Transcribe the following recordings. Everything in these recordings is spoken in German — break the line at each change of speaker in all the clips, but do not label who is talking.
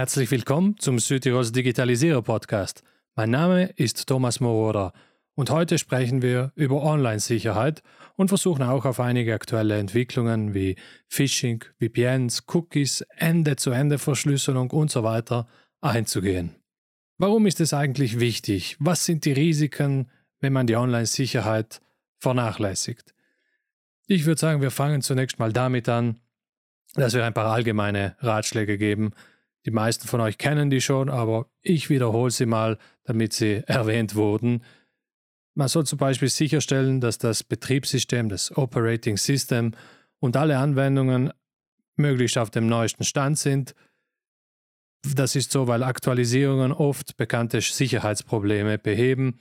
Herzlich willkommen zum Südtirols Digitalisierer Podcast. Mein Name ist Thomas Moroder und heute sprechen wir über Online-Sicherheit und versuchen auch auf einige aktuelle Entwicklungen wie Phishing, VPNs, Cookies, Ende-zu-Ende-Verschlüsselung und so weiter einzugehen. Warum ist es eigentlich wichtig? Was sind die Risiken, wenn man die Online-Sicherheit vernachlässigt? Ich würde sagen, wir fangen zunächst mal damit an, dass wir ein paar allgemeine Ratschläge geben. Die meisten von euch kennen die schon, aber ich wiederhole sie mal, damit sie erwähnt wurden. Man soll zum Beispiel sicherstellen, dass das Betriebssystem, das Operating System und alle Anwendungen möglichst auf dem neuesten Stand sind. Das ist so, weil Aktualisierungen oft bekannte Sicherheitsprobleme beheben.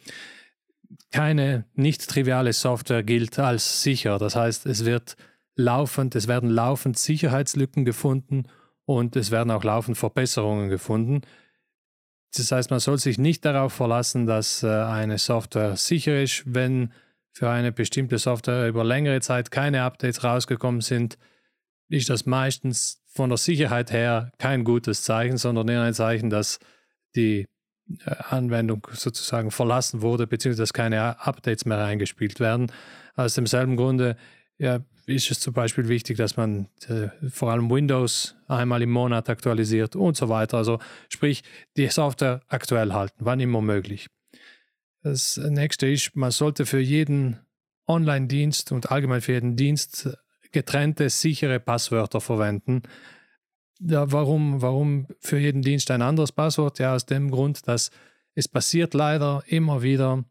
Keine nicht triviale Software gilt als sicher. Das heißt, es wird laufend, es werden laufend Sicherheitslücken gefunden und es werden auch laufend Verbesserungen gefunden. Das heißt, man soll sich nicht darauf verlassen, dass äh, eine Software sicher ist, wenn für eine bestimmte Software über längere Zeit keine Updates rausgekommen sind, ist das meistens von der Sicherheit her kein gutes Zeichen, sondern eher ein Zeichen, dass die äh, Anwendung sozusagen verlassen wurde, beziehungsweise dass keine Updates mehr eingespielt werden. Aus demselben Grunde ja, ist es zum Beispiel wichtig, dass man äh, vor allem Windows einmal im Monat aktualisiert und so weiter. Also sprich, die Software aktuell halten, wann immer möglich. Das nächste ist, man sollte für jeden Online-Dienst und allgemein für jeden Dienst getrennte, sichere Passwörter verwenden. Ja, warum, warum für jeden Dienst ein anderes Passwort? Ja, aus dem Grund, dass es passiert leider immer wieder,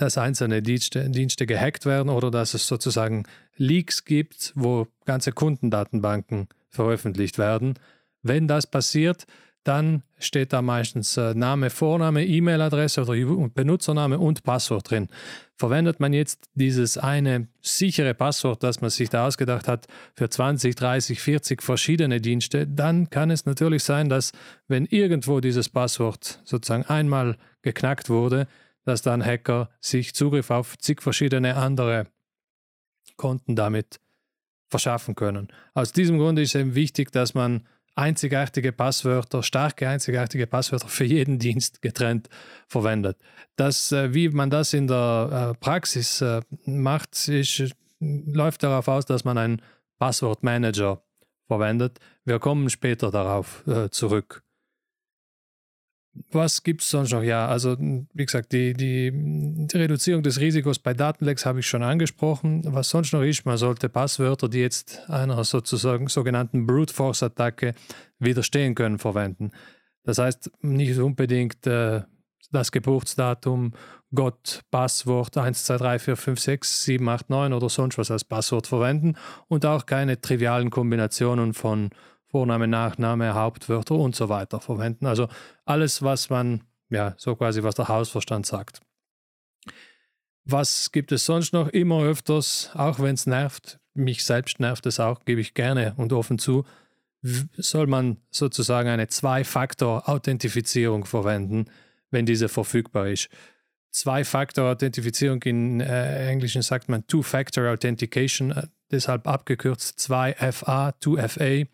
dass einzelne Dienste, Dienste gehackt werden oder dass es sozusagen Leaks gibt, wo ganze Kundendatenbanken veröffentlicht werden. Wenn das passiert, dann steht da meistens äh, Name, Vorname, E-Mail-Adresse oder Benutzername und Passwort drin. Verwendet man jetzt dieses eine sichere Passwort, das man sich da ausgedacht hat, für 20, 30, 40 verschiedene Dienste, dann kann es natürlich sein, dass wenn irgendwo dieses Passwort sozusagen einmal geknackt wurde, dass dann Hacker sich Zugriff auf zig verschiedene andere Konten damit verschaffen können. Aus diesem Grund ist es eben wichtig, dass man einzigartige Passwörter, starke einzigartige Passwörter für jeden Dienst getrennt verwendet. Das, äh, wie man das in der äh, Praxis äh, macht, ist, läuft darauf aus, dass man einen Passwortmanager verwendet. Wir kommen später darauf zurück. Was gibt es sonst noch? Ja, also wie gesagt, die, die, die, Reduzierung des Risikos bei Datenlecks habe ich schon angesprochen. Was sonst noch ist, man sollte Passwörter, die jetzt einer sozusagen sogenannten Brute Force Attacke widerstehen können, verwenden. Das heißt nicht unbedingt äh, das Geburtsdatum, Gott, Passwort 1, 2, 3, 4, 5, 6, 7, 8, 9 oder sonst was als Passwort verwenden und auch keine trivialen Kombinationen von Vorname, Nachname, Hauptwörter und so weiter verwenden. Also alles, was man, ja, so quasi, was der Hausverstand sagt. Was gibt es sonst noch? Immer öfters, auch wenn es nervt, mich selbst nervt es auch, gebe ich gerne und offen zu, soll man sozusagen eine Zwei-Faktor-Authentifizierung verwenden, wenn diese verfügbar ist. Zwei-Faktor-Authentifizierung in äh, Englischen sagt man Two-Factor Authentication, äh, deshalb abgekürzt 2FA, 2FA.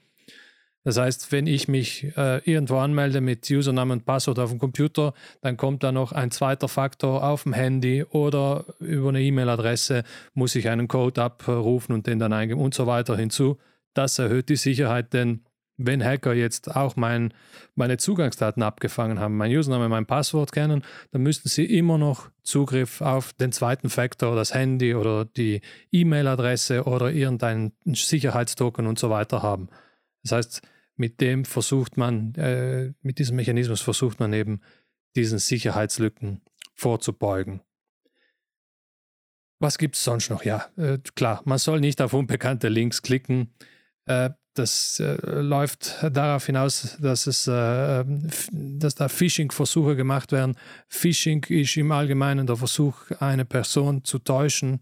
Das heißt, wenn ich mich äh, irgendwo anmelde mit Username und Passwort auf dem Computer, dann kommt da noch ein zweiter Faktor auf dem Handy oder über eine E-Mail-Adresse muss ich einen Code abrufen und den dann eingeben und so weiter hinzu. Das erhöht die Sicherheit, denn wenn Hacker jetzt auch mein, meine Zugangsdaten abgefangen haben, mein Username, mein Passwort kennen, dann müssten sie immer noch Zugriff auf den zweiten Faktor, das Handy oder die E-Mail-Adresse oder irgendeinen Sicherheitstoken und so weiter haben. Das heißt, mit dem versucht man, äh, mit diesem Mechanismus versucht man eben, diesen Sicherheitslücken vorzubeugen. Was gibt es sonst noch? Ja, äh, klar, man soll nicht auf unbekannte Links klicken. Äh, das äh, läuft darauf hinaus, dass, es, äh, dass da Phishing-Versuche gemacht werden. Phishing ist im Allgemeinen der Versuch, eine Person zu täuschen,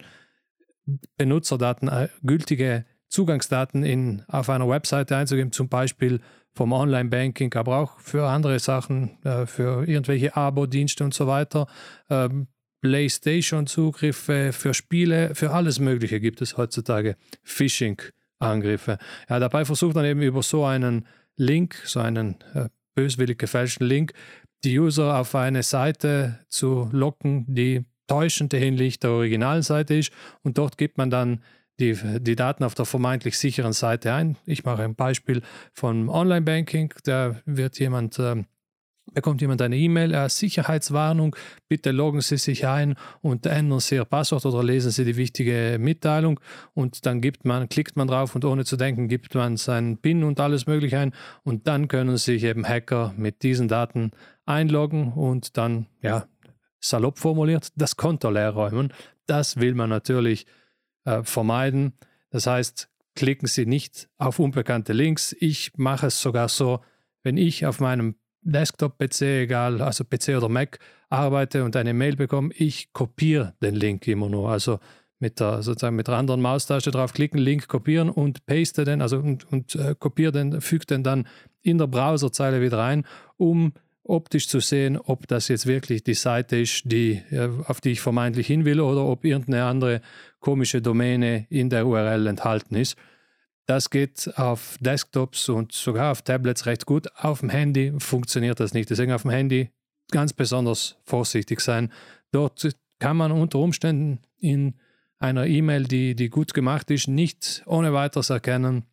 Benutzerdaten, äh, gültige Zugangsdaten in, auf einer Webseite einzugeben, zum Beispiel vom Online-Banking, aber auch für andere Sachen, äh, für irgendwelche Abo-Dienste und so weiter. Ähm, PlayStation-Zugriffe für Spiele, für alles Mögliche gibt es heutzutage Phishing-Angriffe. Ja, dabei versucht man eben über so einen Link, so einen äh, böswillig gefälschten Link die User auf eine Seite zu locken, die täuschend ähnlich der originalen Seite ist und dort gibt man dann die, die Daten auf der vermeintlich sicheren Seite ein. Ich mache ein Beispiel von Online-Banking. Da wird jemand äh, bekommt jemand eine E-Mail, äh, Sicherheitswarnung, bitte loggen Sie sich ein und ändern Sie Ihr Passwort oder lesen Sie die wichtige Mitteilung und dann gibt man, klickt man drauf und ohne zu denken gibt man seinen PIN und alles mögliche ein und dann können sich eben Hacker mit diesen Daten einloggen und dann, ja, salopp formuliert, das Konto leer räumen. Das will man natürlich äh, vermeiden. Das heißt, klicken Sie nicht auf unbekannte Links. Ich mache es sogar so, wenn ich auf meinem Desktop-PC, egal, also PC oder Mac, arbeite und eine Mail bekomme, ich kopiere den Link immer nur. Also mit der, sozusagen mit der anderen Maustaste draufklicken, Link kopieren und paste den, also und, und äh, kopiere den, füge den dann in der Browserzeile wieder rein, um optisch zu sehen, ob das jetzt wirklich die Seite ist, die, auf die ich vermeintlich hin will oder ob irgendeine andere komische Domäne in der URL enthalten ist. Das geht auf Desktops und sogar auf Tablets recht gut. Auf dem Handy funktioniert das nicht. Deswegen auf dem Handy ganz besonders vorsichtig sein. Dort kann man unter Umständen in einer E-Mail, die, die gut gemacht ist, nicht ohne weiteres erkennen,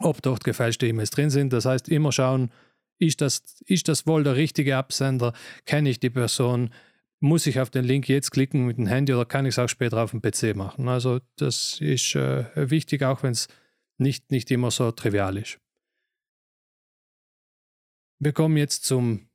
ob dort gefälschte E-Mails drin sind. Das heißt, immer schauen, ist das, ist das wohl der richtige Absender? Kenne ich die Person? Muss ich auf den Link jetzt klicken mit dem Handy oder kann ich es auch später auf dem PC machen? Also das ist äh, wichtig, auch wenn es nicht, nicht immer so trivial ist. Wir kommen jetzt zum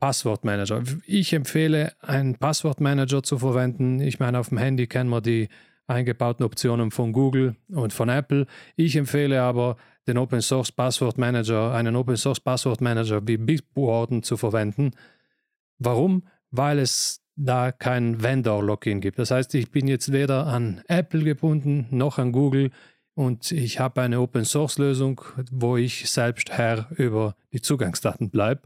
Passwortmanager. Ich empfehle, einen Passwortmanager zu verwenden. Ich meine, auf dem Handy kennen wir die eingebauten Optionen von Google und von Apple. Ich empfehle aber, den Open Source Passwort Manager, einen Open Source Passwort Manager wie Bitwarden zu verwenden. Warum? Weil es da kein Vendor-Login gibt. Das heißt, ich bin jetzt weder an Apple gebunden noch an Google und ich habe eine Open Source Lösung, wo ich selbst Herr über die Zugangsdaten bleibe.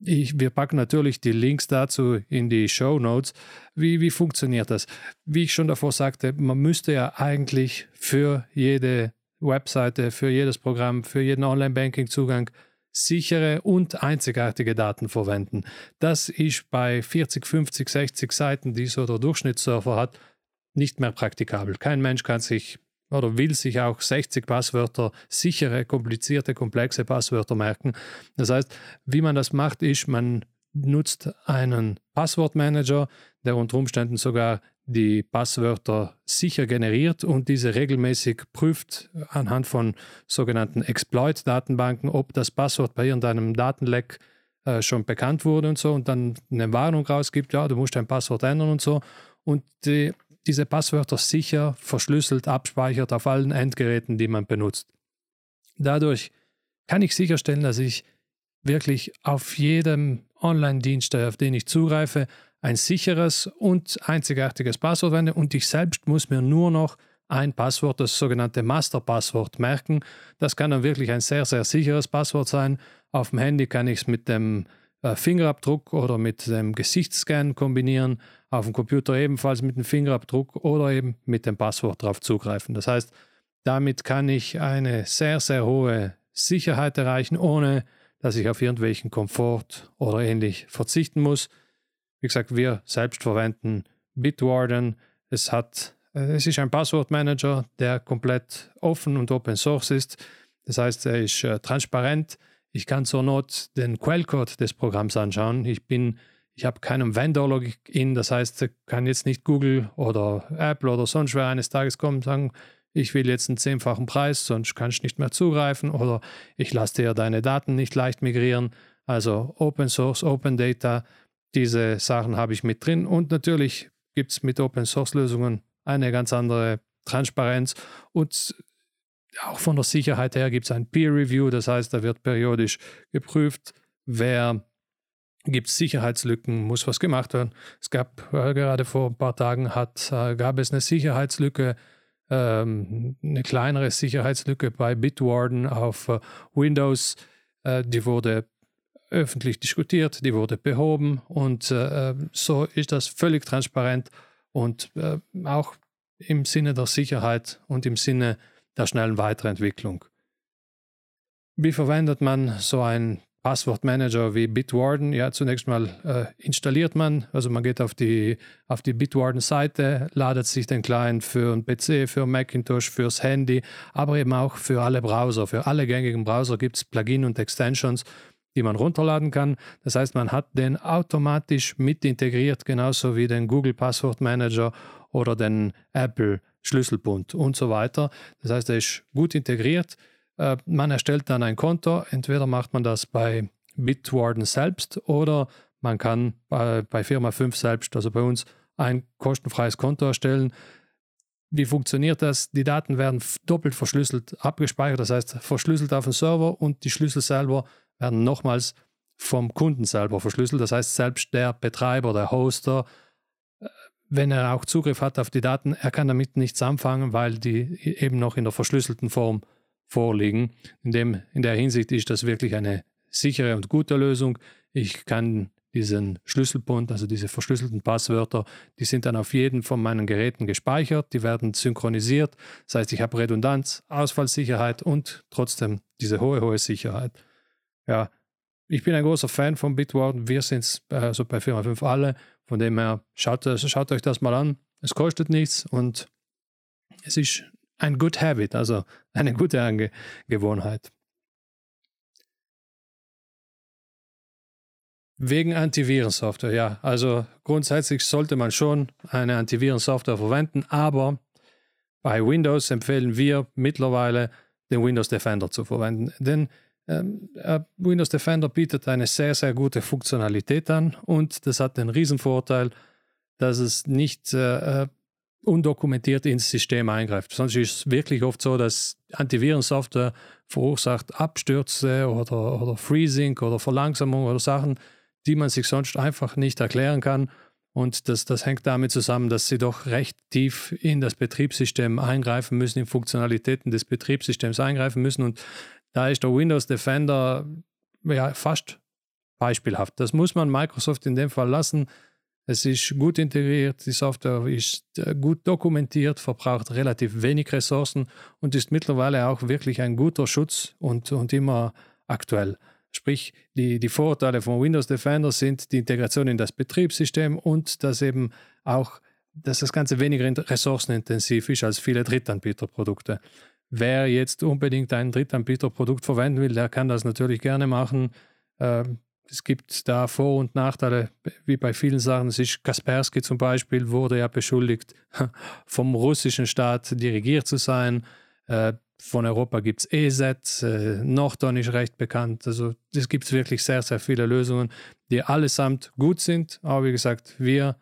Ich, wir packen natürlich die Links dazu in die Show Notes. Wie, wie funktioniert das? Wie ich schon davor sagte, man müsste ja eigentlich für jede Webseite, für jedes Programm, für jeden Online-Banking-Zugang sichere und einzigartige Daten verwenden. Das ist bei 40, 50, 60 Seiten, die so der Durchschnittssurfer hat, nicht mehr praktikabel. Kein Mensch kann sich oder will sich auch 60 Passwörter, sichere, komplizierte, komplexe Passwörter merken. Das heißt, wie man das macht, ist, man nutzt einen Passwortmanager, der unter Umständen sogar die Passwörter sicher generiert und diese regelmäßig prüft anhand von sogenannten Exploit-Datenbanken, ob das Passwort bei irgendeinem Datenleck äh, schon bekannt wurde und so und dann eine Warnung rausgibt, ja, du musst dein Passwort ändern und so. Und die, diese Passwörter sicher verschlüsselt abspeichert auf allen Endgeräten, die man benutzt. Dadurch kann ich sicherstellen, dass ich wirklich auf jedem Online-Dienst, auf den ich zugreife, ein sicheres und einzigartiges Passwort wende und ich selbst muss mir nur noch ein Passwort, das sogenannte Masterpasswort, merken. Das kann dann wirklich ein sehr, sehr sicheres Passwort sein. Auf dem Handy kann ich es mit dem äh, Fingerabdruck oder mit dem Gesichtsscan kombinieren. Auf dem Computer ebenfalls mit dem Fingerabdruck oder eben mit dem Passwort darauf zugreifen. Das heißt, damit kann ich eine sehr, sehr hohe Sicherheit erreichen, ohne dass ich auf irgendwelchen Komfort oder ähnlich verzichten muss. Wie gesagt, wir selbst verwenden Bitwarden. Es, hat, äh, es ist ein Passwortmanager, der komplett offen und Open Source ist. Das heißt, er ist äh, transparent. Ich kann zur Not den Quellcode des Programms anschauen. Ich bin ich habe keinen Vendor-Login, das heißt, kann jetzt nicht Google oder Apple oder sonst wer eines Tages kommen und sagen, ich will jetzt einen zehnfachen Preis, sonst kann ich nicht mehr zugreifen oder ich lasse dir deine Daten nicht leicht migrieren. Also Open Source, Open Data, diese Sachen habe ich mit drin und natürlich gibt es mit Open Source Lösungen eine ganz andere Transparenz und auch von der Sicherheit her gibt es ein Peer Review, das heißt, da wird periodisch geprüft, wer gibt Sicherheitslücken, muss was gemacht werden. Es gab äh, gerade vor ein paar Tagen hat, äh, gab es eine Sicherheitslücke, ähm, eine kleinere Sicherheitslücke bei Bitwarden auf äh, Windows. Äh, die wurde öffentlich diskutiert, die wurde behoben und äh, so ist das völlig transparent und äh, auch im Sinne der Sicherheit und im Sinne der schnellen Weiterentwicklung. Wie verwendet man so ein Passwortmanager wie Bitwarden. Ja, zunächst mal äh, installiert man, also man geht auf die, auf die Bitwarden-Seite, ladet sich den Client für einen PC, für Macintosh, fürs Handy, aber eben auch für alle Browser. Für alle gängigen Browser gibt es Plugin und Extensions, die man runterladen kann. Das heißt, man hat den automatisch mit integriert, genauso wie den Google Passwortmanager oder den Apple Schlüsselbund und so weiter. Das heißt, er ist gut integriert. Äh, man erstellt dann ein Konto. Entweder macht man das bei Bitwarden selbst oder man kann bei, bei Firma 5 selbst, also bei uns, ein kostenfreies Konto erstellen. Wie funktioniert das? Die Daten werden doppelt verschlüsselt abgespeichert, das heißt verschlüsselt auf dem Server und die Schlüssel selber werden nochmals vom Kunden selber verschlüsselt. Das heißt, selbst der Betreiber, der Hoster, äh, wenn er auch Zugriff hat auf die Daten, er kann damit nichts anfangen, weil die eben noch in der verschlüsselten Form vorliegen. In, dem, in der Hinsicht ist das wirklich eine sichere und gute Lösung. Ich kann diesen Schlüsselbund, also diese verschlüsselten Passwörter, die sind dann auf jeden von meinen Geräten gespeichert, die werden synchronisiert. Das heißt, ich habe Redundanz, Ausfallsicherheit und trotzdem diese hohe, hohe Sicherheit. Ja, ich bin ein großer Fan von Bitwarden. Wir sind es also bei Firma 5 alle. Von dem her, schaut, schaut euch das mal an. Es kostet nichts und es ist ein Good Habit, also eine gute Angewohnheit. Wegen Antivirensoftware, ja. Also grundsätzlich sollte man schon eine Antivirensoftware verwenden, aber bei Windows empfehlen wir mittlerweile den Windows Defender zu verwenden. Denn äh, Windows Defender bietet eine sehr, sehr gute Funktionalität an und das hat den Riesenvorteil, dass es nicht äh, äh undokumentiert ins System eingreift. Sonst ist es wirklich oft so, dass Antivirensoftware verursacht Abstürze oder, oder Freezing oder Verlangsamung oder Sachen, die man sich sonst einfach nicht erklären kann. Und das, das hängt damit zusammen, dass sie doch recht tief in das Betriebssystem eingreifen müssen, in Funktionalitäten des Betriebssystems eingreifen müssen. Und da ist der Windows Defender ja fast beispielhaft. Das muss man Microsoft in dem Fall lassen. Es ist gut integriert, die Software ist äh, gut dokumentiert, verbraucht relativ wenig Ressourcen und ist mittlerweile auch wirklich ein guter Schutz und, und immer aktuell. Sprich, die, die Vorteile von Windows Defender sind die Integration in das Betriebssystem und dass eben auch, dass das Ganze weniger ressourcenintensiv ist als viele Drittanbieterprodukte. Wer jetzt unbedingt ein Drittanbieterprodukt verwenden will, der kann das natürlich gerne machen. Ähm, es gibt da Vor- und Nachteile, wie bei vielen Sachen. Ist Kaspersky zum Beispiel, wurde ja beschuldigt, vom russischen Staat dirigiert zu sein. Äh, von Europa gibt es ESET, äh, Norton ist recht bekannt. Also es gibt wirklich sehr, sehr viele Lösungen, die allesamt gut sind. Aber wie gesagt, wir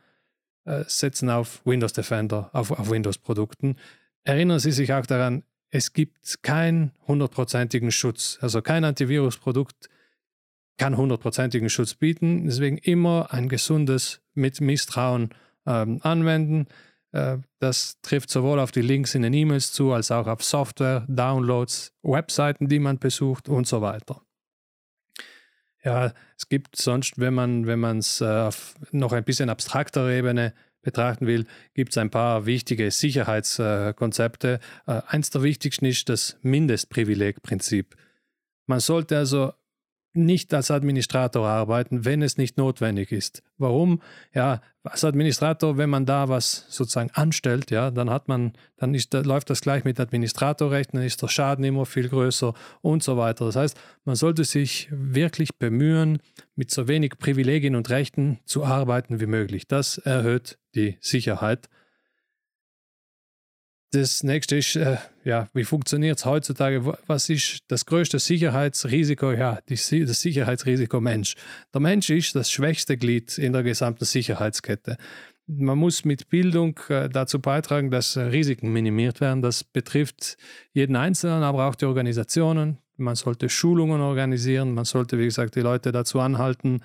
äh, setzen auf Windows Defender, auf, auf Windows-Produkten. Erinnern Sie sich auch daran, es gibt keinen hundertprozentigen Schutz. Also kein Antivirusprodukt kann hundertprozentigen Schutz bieten. Deswegen immer ein gesundes mit Misstrauen ähm, anwenden. Äh, das trifft sowohl auf die Links in den E-Mails zu, als auch auf Software, Downloads, Webseiten, die man besucht und so weiter. Ja, es gibt sonst, wenn man wenn es äh, auf noch ein bisschen abstrakter Ebene betrachten will, gibt es ein paar wichtige Sicherheitskonzepte. Äh, eins der wichtigsten ist das Mindestprivilegprinzip. Man sollte also nicht als Administrator arbeiten, wenn es nicht notwendig ist. Warum? Ja, als Administrator, wenn man da was sozusagen anstellt, ja, dann hat man, dann ist, läuft das gleich mit Administratorrecht, dann ist der Schaden immer viel größer und so weiter. Das heißt, man sollte sich wirklich bemühen, mit so wenig Privilegien und Rechten zu arbeiten wie möglich. Das erhöht die Sicherheit. Das nächste ist, äh, ja, wie funktioniert es heutzutage? Was ist das größte Sicherheitsrisiko? Ja, die, das Sicherheitsrisiko Mensch. Der Mensch ist das schwächste Glied in der gesamten Sicherheitskette. Man muss mit Bildung äh, dazu beitragen, dass Risiken minimiert werden. Das betrifft jeden Einzelnen, aber auch die Organisationen. Man sollte Schulungen organisieren. Man sollte, wie gesagt, die Leute dazu anhalten,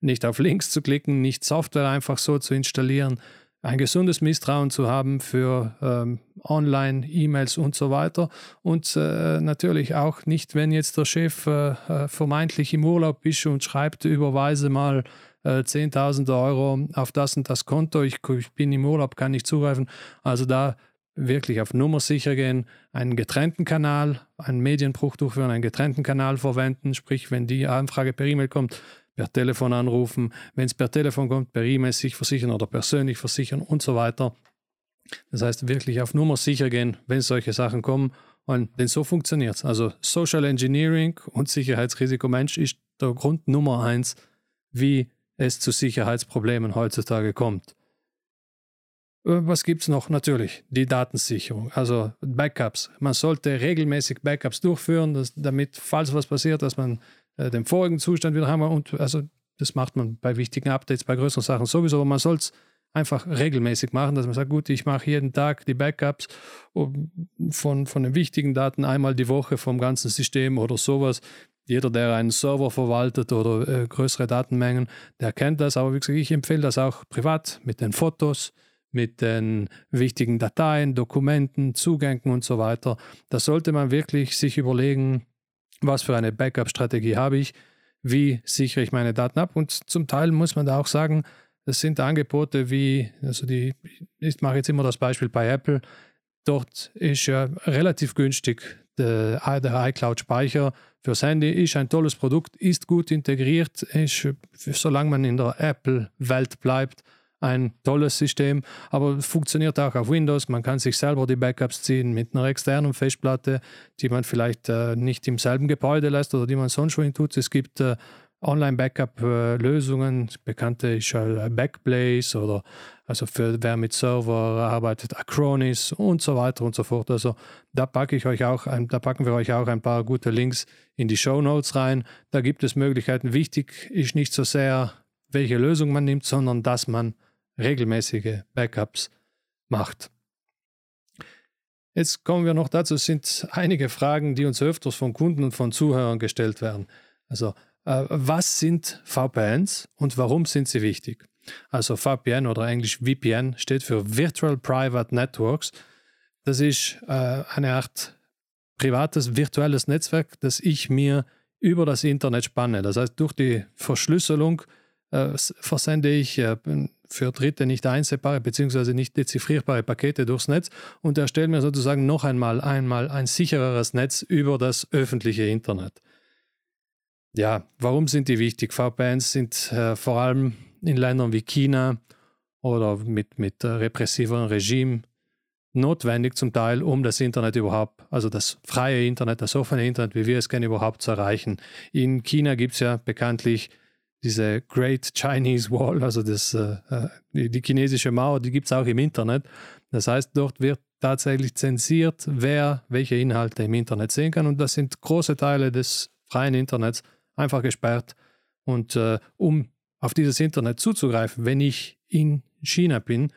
nicht auf Links zu klicken, nicht Software einfach so zu installieren, ein gesundes Misstrauen zu haben für ähm, Online, E-Mails und so weiter. Und äh, natürlich auch nicht, wenn jetzt der Chef äh, äh vermeintlich im Urlaub ist und schreibt, überweise mal äh, 10.000 Euro auf das und das Konto, ich, ich, bin im Urlaub, kann nicht zugreifen. Also da wirklich auf Nummer sicher gehen, einen getrennten Kanal, einen Medienbruch durchführen, einen getrennten Kanal verwenden, sprich, wenn die Anfrage per E-Mail kommt, per Telefon anrufen, wenn es per Telefon kommt, per E-Mail sich versichern oder persönlich versichern und so weiter. Das heißt, wirklich auf Nummer sicher gehen, wenn solche Sachen kommen. Und denn so funktioniert es. Also Social Engineering und Sicherheitsrisiko Mensch ist der Grund Nummer eins, wie es zu Sicherheitsproblemen heutzutage kommt. Äh, was gibt es noch? Natürlich die Datensicherung, also Backups. Man sollte regelmäßig Backups durchführen, dass, damit, falls was passiert, dass man äh, den vorigen Zustand wieder haben. Und also das macht man bei wichtigen Updates, bei größeren Sachen sowieso, aber man soll es einfach regelmäßig machen, dass man sagt, gut, ich mache jeden Tag die Backups von, von den wichtigen Daten einmal die Woche vom ganzen System oder sowas. Jeder, der einen Server verwaltet oder äh, größere Datenmengen, der kennt das. Aber wie gesagt, ich empfehle das auch privat mit den Fotos, mit den wichtigen Dateien, Dokumenten, Zugängen und so weiter. Da sollte man wirklich sich überlegen, was für eine Backup-Strategie habe ich, wie sichere ich meine Daten ab. Und zum Teil muss man da auch sagen, das sind Angebote wie, also die, ich mache jetzt immer das Beispiel bei Apple, dort ist ja relativ günstig der, der iCloud-Speicher fürs Handy, ist ein tolles Produkt, ist gut integriert, ist, solange man in der Apple-Welt bleibt, ein tolles System, aber funktioniert auch auf Windows. Man kann sich selber die Backups ziehen mit einer externen Festplatte, die man vielleicht äh, nicht im selben Gebäude lässt oder die man sonst schon tut. Es gibt äh, Online-Backup-Lösungen, bekannte ist äh, Backblaze oder also für wer mit Server arbeitet, Acronis und so weiter und so fort. Also da packe ich euch auch, ein, da packen wir euch auch ein paar gute Links in die Show Notes rein. Da gibt es Möglichkeiten. Wichtig ist nicht so sehr, welche Lösung man nimmt, sondern dass man regelmäßige Backups macht. Jetzt kommen wir noch dazu, es sind einige Fragen, die uns öfters von Kunden und von Zuhörern gestellt werden. Also äh, was sind VPNs und warum sind sie wichtig? Also VPN oder englisch VPN steht für Virtual Private Networks. Das ist äh, eine Art privates virtuelles Netzwerk, das ich mir über das Internet spanne. Das heißt, durch die Verschlüsselung äh, versende ich äh, für Dritte nicht einsehbare bzw. nicht dezifrierbare Pakete durchs Netz und erstelle mir sozusagen noch einmal, einmal ein sichereres Netz über das öffentliche Internet. Ja, warum sind die wichtig? VPNs sind äh, vor allem in Ländern wie China oder mit, mit äh, repressiveren Regime notwendig zum Teil, um das Internet überhaupt, also das freie Internet, das offene Internet, wie wir es kennen, überhaupt zu erreichen. In China gibt es ja bekanntlich diese Great Chinese Wall, also das, äh, äh die, die, chinesische Mauer, die gibt es auch im Internet. Das heißt, dort wird tatsächlich zensiert, wer welche Inhalte im Internet sehen kann. Und das sind große Teile des freien Internets einfach gesperrt. Und äh, um auf dieses Internet zuzugreifen, wenn ich in China bin,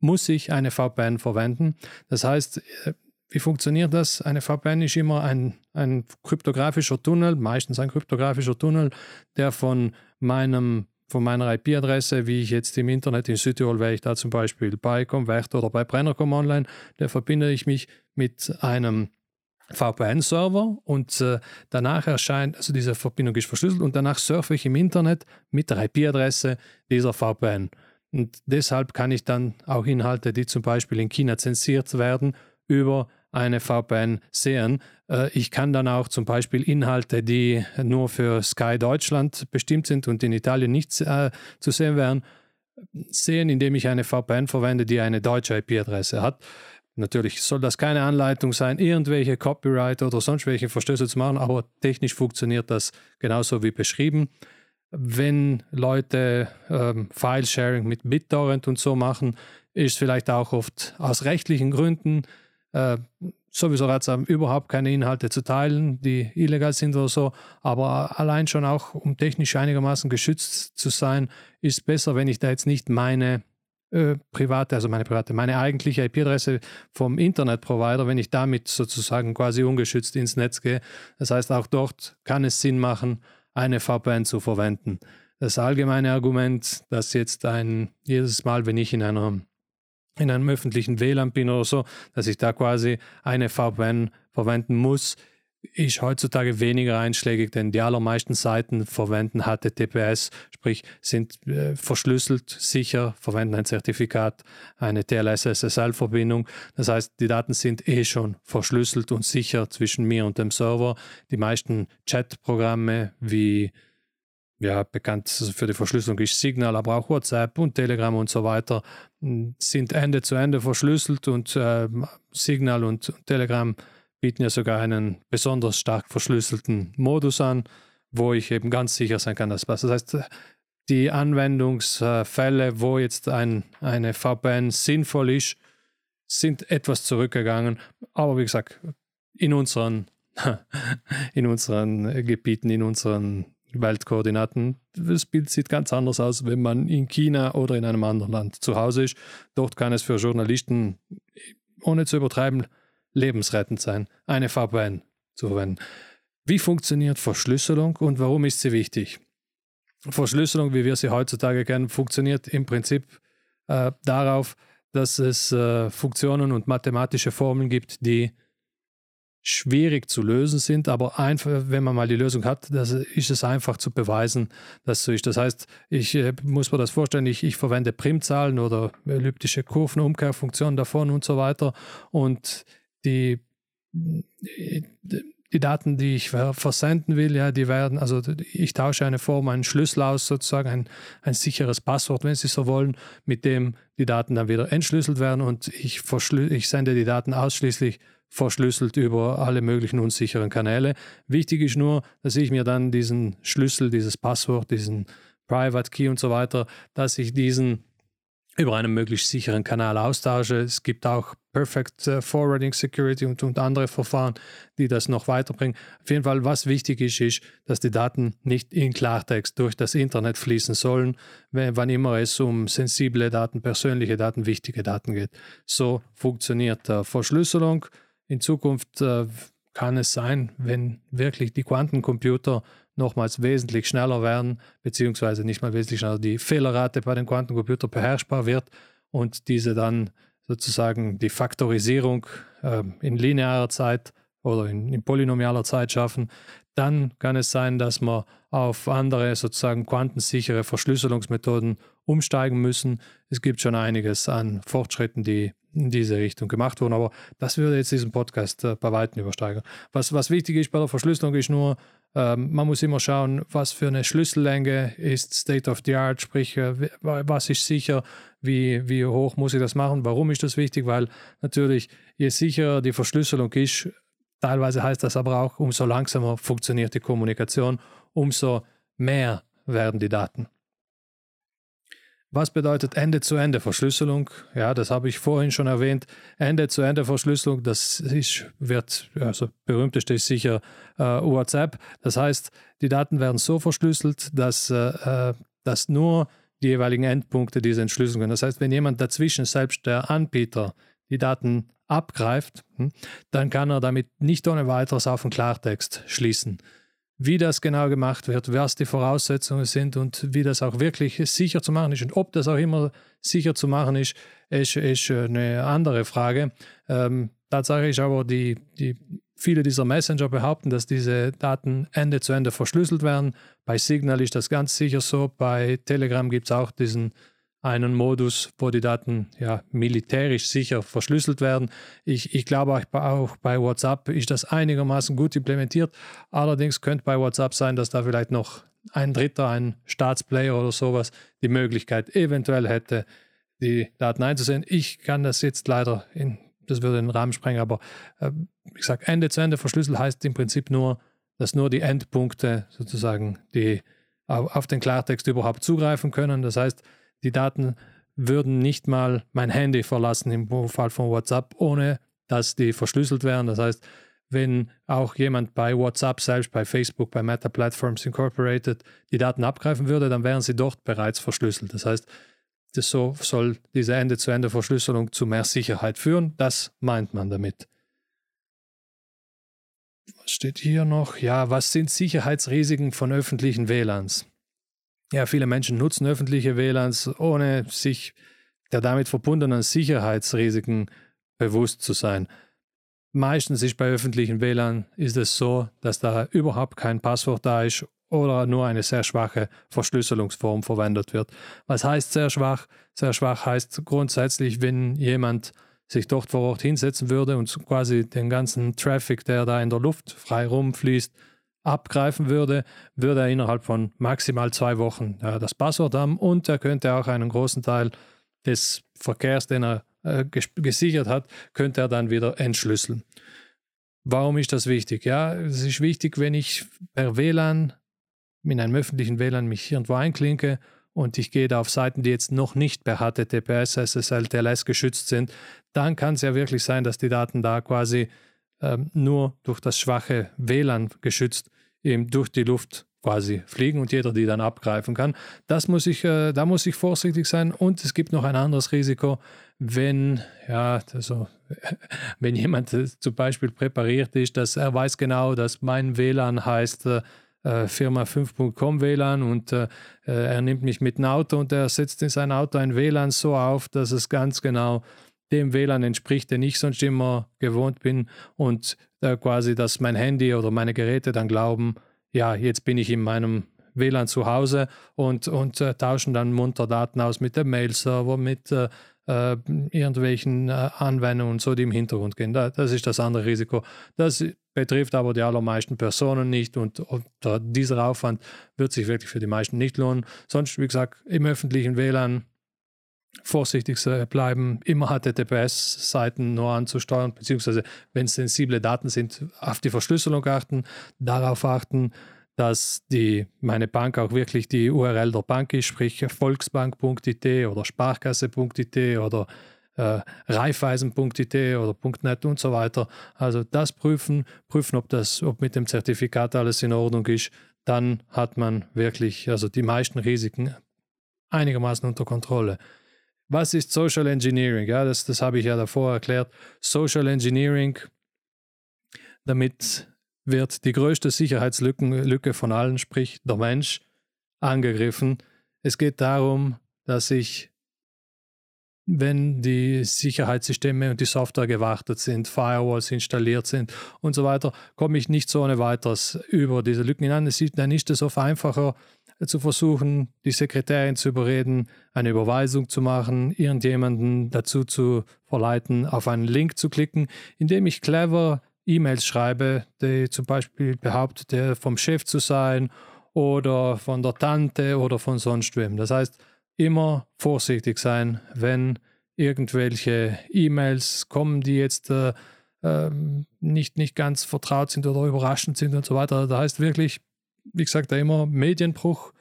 muss ich eine VPN verwenden. Das heißt, äh, wie funktioniert das? Eine VPN ist immer ein, ein kryptografischer Tunnel, meistens ein kryptografischer Tunnel, der von meinem von meiner IP-Adresse, wie ich jetzt im Internet in Südtirol wäre ich da zum Beispiel bei Convert oder bei Brennercom Online, der verbinde ich mich mit einem VPN-Server und äh, danach erscheint, also diese Verbindung ist verschlüsselt und danach surfe ich im Internet mit der IP-Adresse dieser VPN. Und deshalb kann ich dann auch Inhalte, die zum Beispiel in China zensiert werden, über eine VPN sehen. Äh, ich kann dann auch zum Beispiel Inhalte, die nur für Sky Deutschland bestimmt sind und in Italien nicht äh, zu sehen wären, sehen, indem ich eine VPN verwende, die eine deutsche IP-Adresse hat. Natürlich soll das keine Anleitung sein, irgendwelche Copyright oder sonst welche Verstöße zu machen, aber technisch funktioniert das genauso wie beschrieben. Wenn Leute ähm, File-Sharing mit BitTorrent und so machen, ist vielleicht auch oft aus rechtlichen Gründen äh, sowieso ratsam, überhaupt keine Inhalte zu teilen, die illegal sind oder so. Aber allein schon auch, um technisch einigermaßen geschützt zu sein, ist besser, wenn ich da jetzt nicht meine äh, private, also meine private, meine eigentliche IP-Adresse vom Internetprovider, wenn ich damit sozusagen quasi ungeschützt ins Netz gehe. Das heißt, auch dort kann es Sinn machen, eine VPN zu verwenden. Das allgemeine Argument, dass jetzt ein jedes Mal, wenn ich in einer in einem öffentlichen WLAN bin oder so, dass ich da quasi eine VPN verwenden muss, ist heutzutage weniger einschlägig, denn die allermeisten Seiten verwenden HTTPS, sprich sind äh, verschlüsselt, sicher, verwenden ein Zertifikat, eine TLS-SSL-Verbindung. Das heißt, die Daten sind eh schon verschlüsselt und sicher zwischen mir und dem Server. Die meisten Chat-Programme wie ja, bekannt für die Verschlüsselung ist Signal, aber auch WhatsApp und Telegram und so weiter, sind Ende zu Ende verschlüsselt und äh, Signal und Telegram bieten ja sogar einen besonders stark verschlüsselten Modus an, wo ich eben ganz sicher sein kann, dass es passt. Das heißt, die Anwendungsfälle, wo jetzt ein, eine VPN sinnvoll ist, sind etwas zurückgegangen. Aber wie gesagt, in unseren, in unseren Gebieten, in unseren Weltkoordinaten, das Bild sieht ganz anders aus, wenn man in China oder in einem anderen Land zu Hause ist. Dort kann es für Journalisten, ohne zu übertreiben, lebensrettend sein, eine VPN zu verwenden. Wie funktioniert Verschlüsselung und warum ist sie wichtig? Verschlüsselung, wie wir sie heutzutage kennen, funktioniert im Prinzip äh, darauf, dass es äh, Funktionen und mathematische Formeln gibt, die schwierig zu lösen sind, aber einfach, wenn man mal die Lösung hat, das ist es einfach zu beweisen, dass so ist. Das heißt, ich äh, muss mir das vorstellen, ich, ich verwende Primzahlen oder elliptische Kurven, Umkehrfunktionen davon und so weiter und die, die Daten, die ich versenden will, ja, die werden, also ich tausche eine Form, einen Schlüssel aus, sozusagen ein, ein sicheres Passwort, wenn Sie so wollen, mit dem die Daten dann wieder entschlüsselt werden und ich, ich sende die Daten ausschließlich verschlüsselt über alle möglichen unsicheren Kanäle. Wichtig ist nur, dass ich mir dann diesen Schlüssel, dieses Passwort, diesen Private Key und so weiter, dass ich diesen über einen möglichst sicheren Kanal austausche. Es gibt auch Perfect äh, Forwarding Security und, und, andere Verfahren, die das noch weiterbringen. Auf jeden Fall, was wichtig ist, ist, dass die Daten nicht in Klartext durch das Internet fließen sollen, wenn, wann immer es um sensible Daten, persönliche Daten, wichtige Daten geht. So funktioniert äh, Verschlüsselung. In Zukunft äh, kann es sein, wenn wirklich die Quantencomputer nochmals wesentlich schneller werden, beziehungsweise nicht mal wesentlich schneller, die Fehlerrate bei den Quantencomputern beherrschbar wird und diese dann sozusagen die Faktorisierung äh, in linearer Zeit oder in, in, polynomialer Zeit schaffen, dann kann es sein, dass wir auf andere sozusagen quantensichere Verschlüsselungsmethoden umsteigen müssen. Es gibt schon einiges an Fortschritten, die in diese Richtung gemacht wurden, aber das würde jetzt diesen Podcast äh, bei Weitem übersteigen. Was, was wichtig ist bei der Verschlüsselung ist nur, ähm, man muss immer schauen, was für eine Schlüssellänge ist State of the Art, sprich, äh, was ist sicher, wie, wie hoch muss ich das machen, warum ist das wichtig, weil natürlich, je sicherer die Verschlüsselung ist, teilweise heißt das aber auch, umso langsamer funktioniert die Kommunikation, umso mehr werden die Daten. Was bedeutet Ende-zu-Ende-Verschlüsselung? Ja, das habe ich vorhin schon erwähnt. Ende-zu-Ende-Verschlüsselung, das ist, wird, also berühmteste ist sicher äh, WhatsApp. Das heißt, die Daten werden so verschlüsselt, dass, äh, äh, dass nur die jeweiligen Endpunkte diese entschlüsseln können. Das heißt, wenn jemand dazwischen, selbst der Anbieter, die Daten abgreift, hm, dann kann er damit nicht ohne weiteres auf den Klartext schließen wie das genau gemacht wird, was die Voraussetzungen sind und wie das auch wirklich sicher zu machen ist. Und ob das auch immer sicher zu machen ist, ist, ist eine andere Frage. Ähm, Tatsache ist aber, die, die, viele dieser Messenger behaupten, dass diese Daten Ende zu Ende verschlüsselt werden. Bei Signal ist das ganz sicher so. Bei Telegram gibt es auch diesen einen Modus, wo die Daten ja militärisch sicher verschlüsselt werden. Ich, ich glaube auch bei, WhatsApp ist das einigermaßen gut implementiert. Allerdings könnte bei WhatsApp sein, dass da vielleicht noch ein Dritter, ein Staatsplayer oder sowas die Möglichkeit eventuell hätte, die Daten einzusehen. Ich kann das jetzt leider in, das würde den Rahmen sprengen, aber äh, wie gesagt, Ende zu Ende verschlüsselt heißt im Prinzip nur, dass nur die Endpunkte sozusagen die auf den Klartext überhaupt zugreifen können. Das heißt, die Daten würden nicht mal mein Handy verlassen im Fall von WhatsApp, ohne dass die verschlüsselt wären. Das heißt, wenn auch jemand bei WhatsApp selbst, bei Facebook, bei Meta Platforms Incorporated die Daten abgreifen würde, dann wären sie dort bereits verschlüsselt. Das heißt, das so soll diese Ende-zu-Ende-Verschlüsselung zu mehr Sicherheit führen. Das meint man damit. Was steht hier noch? Ja, was sind Sicherheitsrisiken von öffentlichen WLANs? Ja, viele Menschen nutzen öffentliche WLANs, ohne sich der damit verbundenen Sicherheitsrisiken bewusst zu sein. Meistens ist bei öffentlichen WLAN ist es so, dass da überhaupt kein Passwort da ist oder nur eine sehr schwache Verschlüsselungsform verwendet wird. Was heißt sehr schwach? Sehr schwach heißt grundsätzlich, wenn jemand sich dort vor Ort hinsetzen würde und quasi den ganzen Traffic, der da in der Luft frei rumfließt, abgreifen würde, würde er innerhalb von maximal zwei Wochen äh, das Passwort haben und er könnte auch einen großen Teil des Verkehrs, den er äh, gesichert hat, könnte er dann wieder entschlüsseln. Warum ist das wichtig? Ja, es ist wichtig, wenn ich per WLAN in einem öffentlichen WLAN mich irgendwo einklinke und ich gehe da auf Seiten, die jetzt noch nicht per HTTPS, SSL, TLS geschützt sind, dann kann es ja wirklich sein, dass die Daten da quasi ähm, nur durch das schwache WLAN geschützt eben durch die Luft quasi fliegen und jeder die dann abgreifen kann. Das muss ich, äh, da muss ich vorsichtig sein und es gibt noch ein anderes Risiko, wenn, ja, also, wenn jemand äh, zum Beispiel präpariert ist, dass er weiß genau, dass mein WLAN heißt äh, äh Firma 5.com WLAN und äh, er nimmt mich mit einem Auto und er setzt in sein Auto ein WLAN so auf, dass es ganz genau dem WLAN entspricht, den ich sonst immer gewohnt bin und äh, quasi, dass mein Handy oder meine Geräte dann glauben, ja, jetzt bin ich in meinem WLAN zu Hause und, und äh, tauschen dann munter Daten aus mit dem Mail-Server, mit äh, äh irgendwelchen äh, Anwendungen und so, die im Hintergrund gehen. Da, das ist das andere Risiko. Das betrifft aber die allermeisten Personen nicht und, und dieser Aufwand wird sich wirklich für die meisten nicht lohnen. Sonst, wie gesagt, im öffentlichen WLAN vorsichtig bleiben, immer HTTPS-Seiten nur anzusteuern, beziehungsweise wenn es sensible Daten sind, auf die Verschlüsselung achten, darauf achten, dass die, meine Bank auch wirklich die URL der Bank ist, sprich volksbank.it oder sparkasse.it oder äh, Raiffeisen.it oder .net und so weiter. Also das prüfen, prüfen, ob das, ob mit dem Zertifikat alles in Ordnung ist. Dann hat man wirklich also die meisten Risiken einigermaßen unter Kontrolle. Was ist Social Engineering? Ja, das, das habe ich ja davor erklärt. Social Engineering, damit wird die größte Sicherheitslücke von allen, sprich der Mensch, angegriffen. Es geht darum, dass ich, wenn die Sicherheitssysteme und die Software gewartet sind, Firewalls installiert sind und so weiter, komme ich nicht so ohne weiteres über diese Lücken hinein. Dann ist es oft einfacher, zu versuchen, die Sekretärin zu überreden, eine Überweisung zu machen, irgendjemanden dazu zu verleiten, auf einen Link zu klicken, indem ich clever E-Mails schreibe, die zum Beispiel behauptet, vom Chef zu sein oder von der Tante oder von sonst wem. Das heißt, immer vorsichtig sein, wenn irgendwelche E-Mails kommen, die jetzt äh, äh, nicht, nicht ganz vertraut sind oder überraschend sind und so weiter. Da heißt wirklich wie gesagt, da immer Medienbruch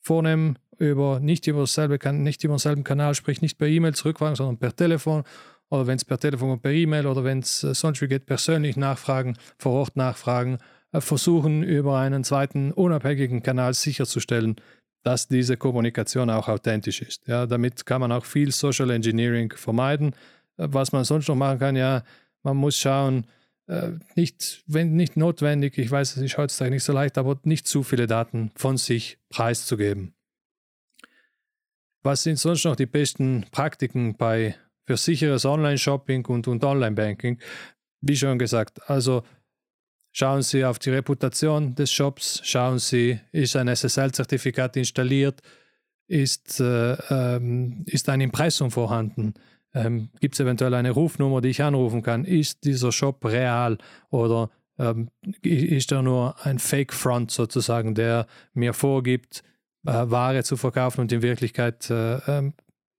vornehmen, über, nicht, über dasselbe, nicht über denselben Kanal, sprich nicht per E-Mail zurückfragen, sondern per Telefon oder wenn es per Telefon und per E-Mail oder wenn es äh, sonst wie geht, persönlich nachfragen, vor Ort nachfragen, äh, versuchen über einen zweiten unabhängigen Kanal sicherzustellen, dass diese Kommunikation auch authentisch ist. Ja, damit kann man auch viel Social Engineering vermeiden. Äh, was man sonst noch machen kann, ja, man muss schauen, äh, nicht, wenn, nicht notwendig, ich weiß, es ist heutzutage nicht so leicht, aber nicht zu viele Daten von sich preiszugeben. Was sind sonst noch die besten Praktiken bei für sicheres Online-Shopping und, und Online-Banking? Wie schon gesagt, also schauen Sie auf die Reputation des Shops, schauen Sie, ist ein SSL-Zertifikat installiert, ist, äh, ähm, ist ein Impressum vorhanden, ähm, Gibt es eventuell eine Rufnummer, die ich anrufen kann? Ist dieser Shop real oder ähm, ist er nur ein Fake-Front sozusagen, der mir vorgibt, äh, Ware zu verkaufen und in Wirklichkeit äh, äh,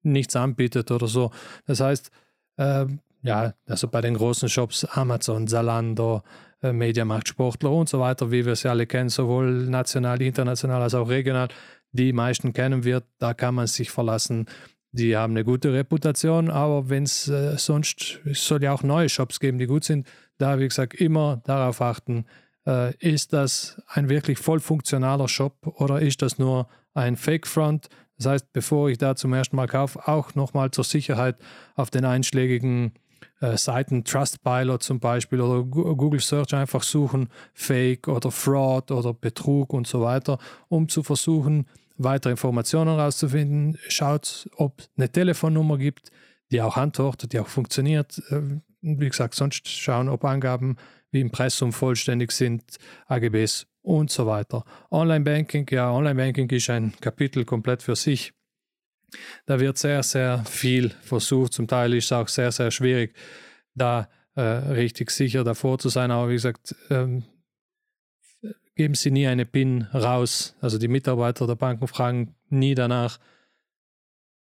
nichts anbietet oder so? Das heißt, ähm, ja, also bei den großen Shops Amazon, Zalando, äh, Mediamarkt, Sportler und so weiter, wie wir sie alle kennen, sowohl national, international als auch regional, die meisten kennen wir, da kann man sich verlassen die haben eine gute Reputation, aber wenn es äh, sonst, es soll ja auch neue Shops geben, die gut sind, da, wie gesagt, immer darauf achten, äh, ist das ein wirklich voll funktionaler Shop oder ist das nur ein Fake-Front? Das heißt, bevor ich da zum ersten Mal kaufe, auch nochmal zur Sicherheit auf den einschlägigen äh, Seiten, Trustpilot zum Beispiel oder Google Search einfach suchen, Fake oder Fraud oder Betrug und so weiter, um zu versuchen, weitere Informationen herauszufinden. Schaut, ob es eine Telefonnummer gibt, die auch antwortet, die auch funktioniert. Äh, wie gesagt, sonst schauen, ob Angaben wie Impressum vollständig sind, AGBs und so weiter. Online-Banking, ja, Online-Banking ist ein Kapitel komplett für sich. Da wird sehr, sehr viel versucht. Zum Teil ist es auch sehr, sehr schwierig, da äh, richtig sicher davor zu sein. Aber wie gesagt, ähm, geben Sie nie eine PIN raus. Also die Mitarbeiter der Banken fragen nie danach.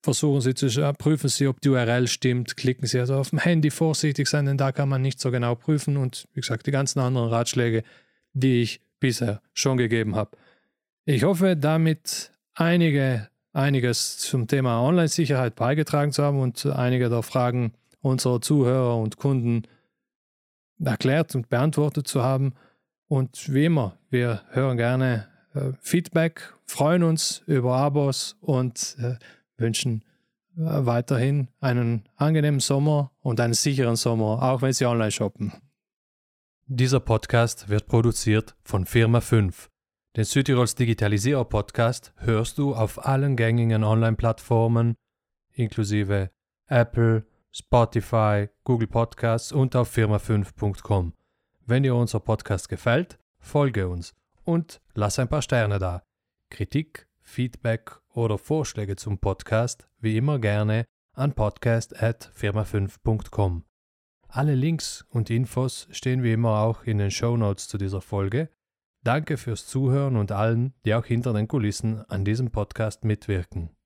Versuchen Sie zu prüfen Sie, ob die URL stimmt. Klicken Sie also auf dem Handy vorsichtig sein, denn da kann man nicht so genau prüfen. Und wie gesagt, die ganzen anderen Ratschläge, die ich bisher schon gegeben habe. Ich hoffe, damit einige, einiges zum Thema Online-Sicherheit beigetragen zu haben und einige der Fragen unserer Zuhörer und Kunden erklärt und beantwortet zu haben. Und wie immer, wir hören gerne äh, Feedback, freuen uns über Abos und äh, wünschen äh, weiterhin einen angenehmen Sommer und einen sicheren Sommer, auch wenn Sie online shoppen.
Dieser Podcast wird produziert von Firma 5. Den Südtirols Digitalisierer Podcast hörst du auf allen gängigen Online-Plattformen inklusive Apple, Spotify, Google Podcasts und auf firma5.com. Wenn dir unser Podcast gefällt, folge uns und lass ein paar Sterne da. Kritik, Feedback oder Vorschläge zum Podcast wie immer gerne an podcast@firma5.com. Alle Links und Infos stehen wie immer auch in den Show Notes zu dieser Folge. Danke fürs Zuhören und allen, die auch hinter den Kulissen an diesem Podcast mitwirken.